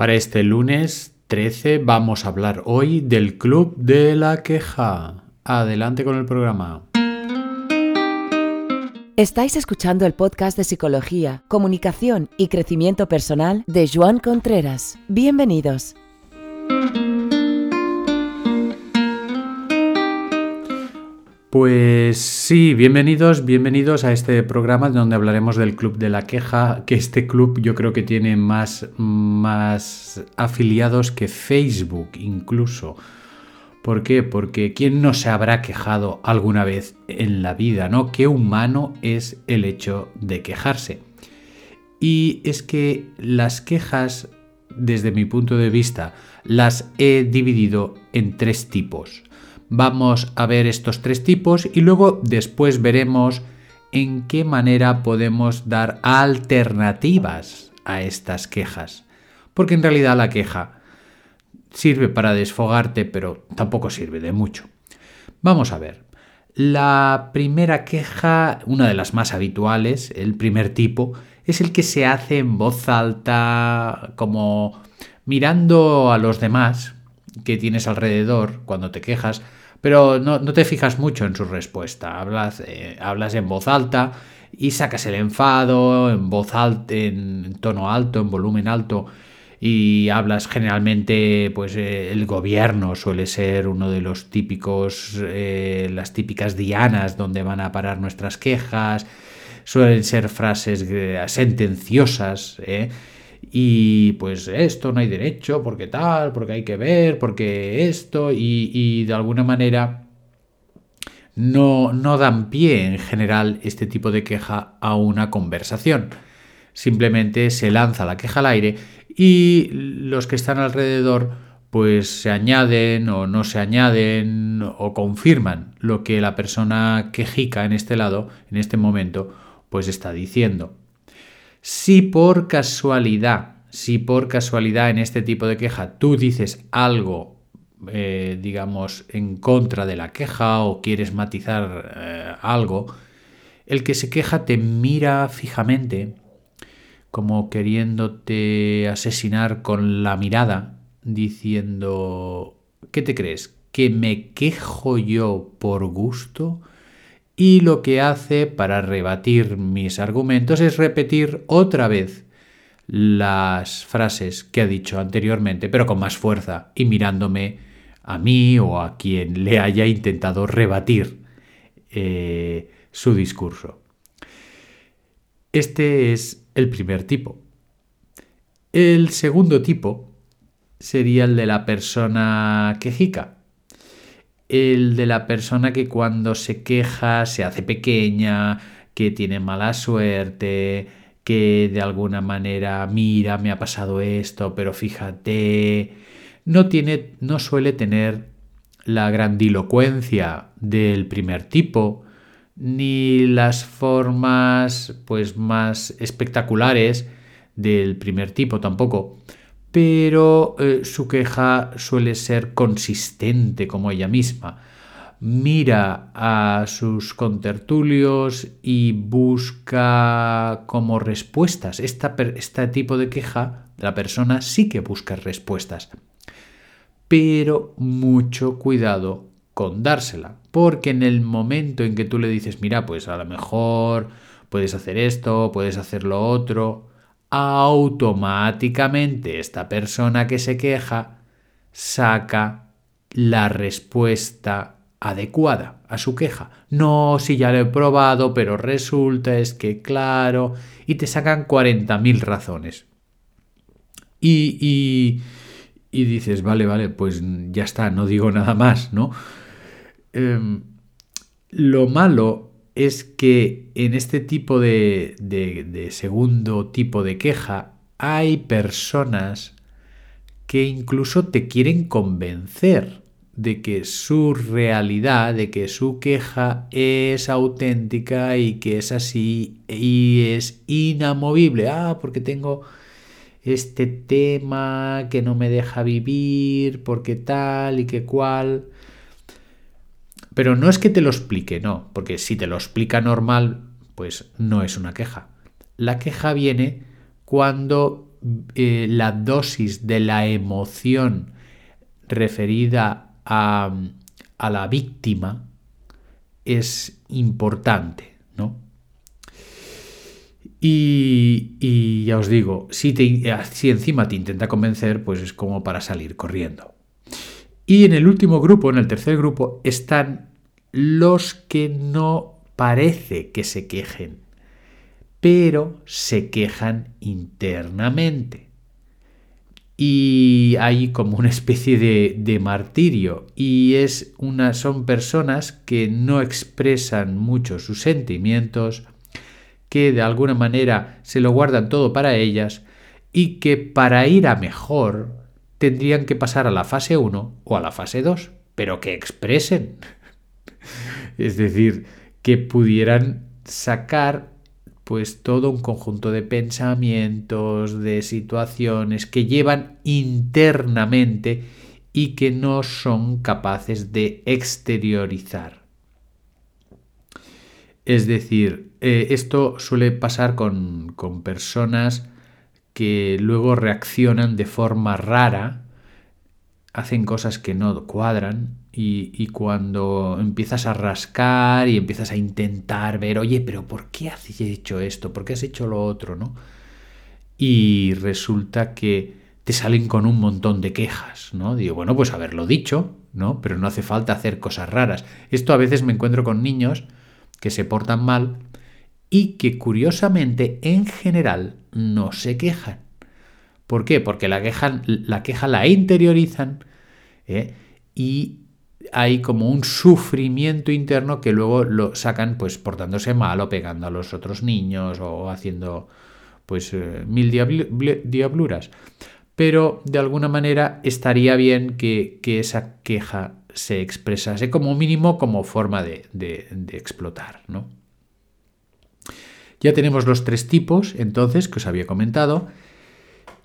Para este lunes 13 vamos a hablar hoy del Club de la Queja. Adelante con el programa. Estáis escuchando el podcast de Psicología, Comunicación y Crecimiento Personal de Joan Contreras. Bienvenidos. Pues sí, bienvenidos, bienvenidos a este programa donde hablaremos del Club de la Queja, que este club yo creo que tiene más, más afiliados que Facebook incluso. ¿Por qué? Porque ¿quién no se habrá quejado alguna vez en la vida, no? Qué humano es el hecho de quejarse. Y es que las quejas, desde mi punto de vista, las he dividido en tres tipos. Vamos a ver estos tres tipos y luego después veremos en qué manera podemos dar alternativas a estas quejas. Porque en realidad la queja sirve para desfogarte, pero tampoco sirve de mucho. Vamos a ver. La primera queja, una de las más habituales, el primer tipo, es el que se hace en voz alta, como mirando a los demás que tienes alrededor cuando te quejas, pero no, te fijas mucho en su respuesta. Hablas, eh, hablas en voz alta y sacas el enfado en voz alta, en tono alto, en volumen alto. Y hablas generalmente, pues eh, el gobierno suele ser uno de los típicos, eh, las típicas dianas donde van a parar nuestras quejas, suelen ser frases sentenciosas, y pues esto no hay derecho, porque tal, porque hay que ver, porque esto, y, de alguna manera no, no dan pie en general este tipo de queja a una conversación. Simplemente se lanza la queja al aire y los que están alrededor pues se añaden o no se añaden o confirman lo que la persona quejica en este lado, en este momento, pues está diciendo. Si por casualidad, si por casualidad en este tipo de queja tú dices algo, eh, digamos, en contra de la queja o quieres matizar eh, algo, el que se queja te mira fijamente, como queriéndote asesinar con la mirada, diciendo, ¿qué te crees? ¿Que me quejo yo por gusto? Y lo que hace para rebatir mis argumentos es repetir otra vez las frases que ha dicho anteriormente, pero con más fuerza y mirándome a mí o a quien le haya intentado rebatir eh, su discurso. Este es el primer tipo. El segundo tipo sería el de la persona quejica el de la persona que cuando se queja se hace pequeña, que tiene mala suerte, que de alguna manera mira, me ha pasado esto, pero fíjate, no tiene no suele tener la grandilocuencia del primer tipo ni las formas pues más espectaculares del primer tipo tampoco pero eh, su queja suele ser consistente como ella misma. Mira a sus contertulios y busca como respuestas. este tipo de queja, la persona sí que busca respuestas. Pero mucho cuidado con dársela. Porque en el momento en que tú le dices, mira, pues a lo mejor puedes hacer esto, puedes hacer lo otro, automáticamente esta persona que se queja saca la respuesta adecuada a su queja. No, si ya lo he probado, pero resulta es que claro, y te sacan 40.000 razones. Y, y, y, dices, vale, vale, pues ya está, no digo nada más, ¿no? Em, lo malo es que en este tipo de, segundo tipo de queja hay personas que incluso te quieren convencer de que su realidad, de que su queja es auténtica y que es así y es inamovible. Ah, porque tengo este tema que no me deja vivir, porque tal y que cual. Pero no es que te lo explique, no, porque si te lo explica normal, pues no es una queja. La queja viene cuando eh, la dosis de la emoción referida a, la víctima es importante, ¿no? Y, ya os digo, si encima te intenta convencer, pues es como para salir corriendo. Y en el último grupo, en el tercer grupo, están los que no parece que se quejen, pero se quejan internamente. Y hay como una especie de, de martirio. Y es una, son personas que no expresan mucho sus sentimientos, que de alguna manera se lo guardan todo para ellas y que para ir a mejor tendrían que pasar a la fase 1 o a la fase 2, pero que expresen. es decir, que pudieran sacar pues todo un conjunto de pensamientos, de situaciones que llevan internamente y que no son capaces de exteriorizar. Es decir, eh, esto suele pasar con, con personas que luego reaccionan de forma rara, hacen cosas que no cuadran y, cuando empiezas a rascar y empiezas a intentar ver, oye, pero ¿por qué has hecho esto? ¿Por qué has hecho lo otro? ¿no? Y resulta que te salen con un montón de quejas, ¿no? Digo, bueno, pues haberlo dicho, ¿no? Pero no hace falta hacer cosas raras. Esto a veces me encuentro con niños que se portan mal y que curiosamente en general no se quejan. ¿Por qué? Porque la queja la, la interiorizan ¿eh? y hay como un sufrimiento interno que luego lo sacan pues portándose mal o pegando a los otros niños o haciendo pues eh, mil diabluras. Pero de alguna manera estaría bien que, esa queja se expresase como mínimo como forma de, de explotar, ¿no? Ya tenemos los tres tipos, entonces, que os había comentado.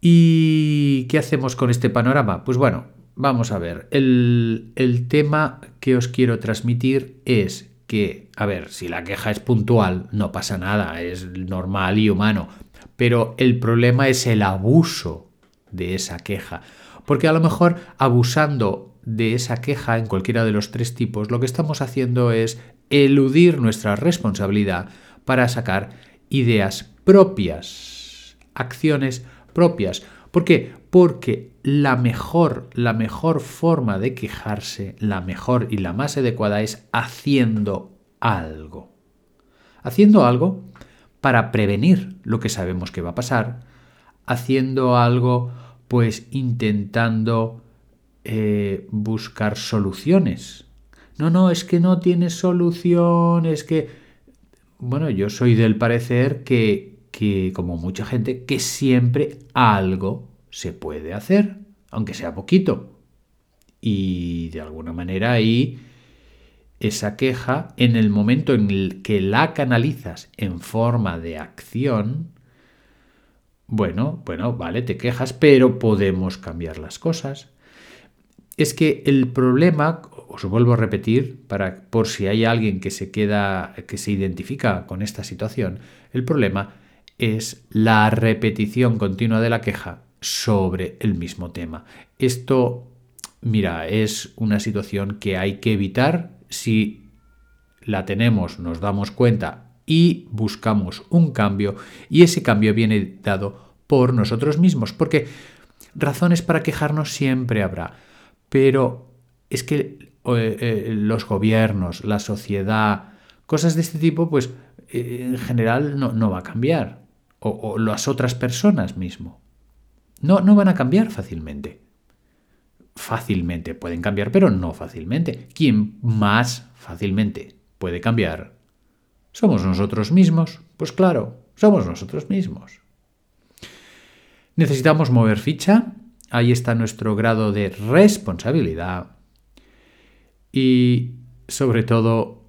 ¿Y qué hacemos con este panorama? Pues bueno, vamos a ver. El, tema que os quiero transmitir es que, a ver, si la queja es puntual, no pasa nada, es normal y humano. Pero el problema es el abuso de esa queja. Porque a lo mejor abusando de esa queja en cualquiera de los tres tipos, lo que estamos haciendo es eludir nuestra responsabilidad para sacar ideas propias, acciones propias. ¿Por qué? Porque la mejor, la mejor forma de quejarse, la mejor y la más adecuada es haciendo algo. Haciendo algo para prevenir lo que sabemos que va a pasar, haciendo algo pues intentando eh, buscar soluciones. No, no, es que no tiene solución, es que bueno, yo soy del parecer que, que, como mucha gente, que siempre algo se puede hacer, aunque sea poquito. Y de alguna manera ahí esa queja, en el momento en el que la canalizas en forma de acción, bueno, bueno, vale, te quejas, pero podemos cambiar las cosas. Es que el problema, os vuelvo a repetir, para, por si hay alguien que se queda, que se identifica con esta situación, el problema es la repetición continua de la queja sobre el mismo tema. Esto, mira, es una situación que hay que evitar si la tenemos, nos damos cuenta y buscamos un cambio y ese cambio viene dado por nosotros mismos, porque razones para quejarnos siempre habrá, pero es que eh, eh, los gobiernos, la sociedad, cosas de este tipo, pues eh, en general no, va a cambiar. O, las otras personas mismo. No, no van a cambiar fácilmente. Fácilmente pueden cambiar, pero no fácilmente. ¿Quién más fácilmente puede cambiar? ¿Somos nosotros mismos? Pues claro, somos nosotros mismos. Necesitamos mover ficha. Ahí está nuestro grado de responsabilidad y sobre todo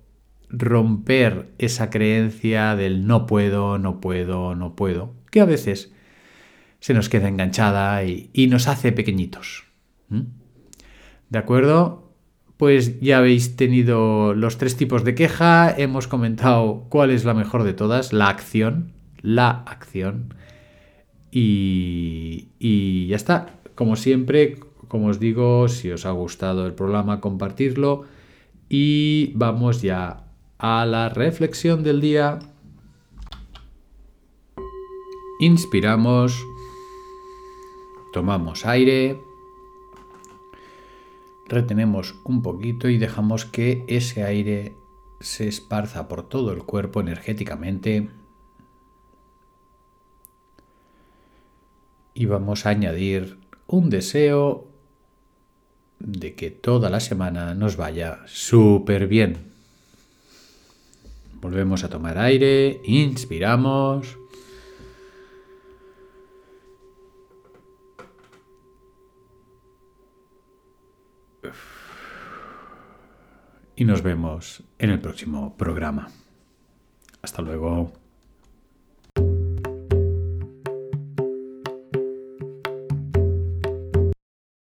romper esa creencia del no puedo, no puedo, no puedo, que a veces se nos queda enganchada y, nos hace pequeñitos. ¿De acuerdo? Pues ya habéis tenido los tres tipos de queja, hemos comentado cuál es la mejor de todas, la acción, la acción. Y, y ya está. Como siempre, como os digo, si os ha gustado el programa, compartirlo. Y vamos ya a la reflexión del día. Inspiramos, tomamos aire, retenemos un poquito y dejamos que ese aire se esparza por todo el cuerpo energéticamente. Y vamos a añadir un deseo de que toda la semana nos vaya súper bien. Volvemos a tomar aire, inspiramos. Y nos vemos en el próximo programa. Hasta luego.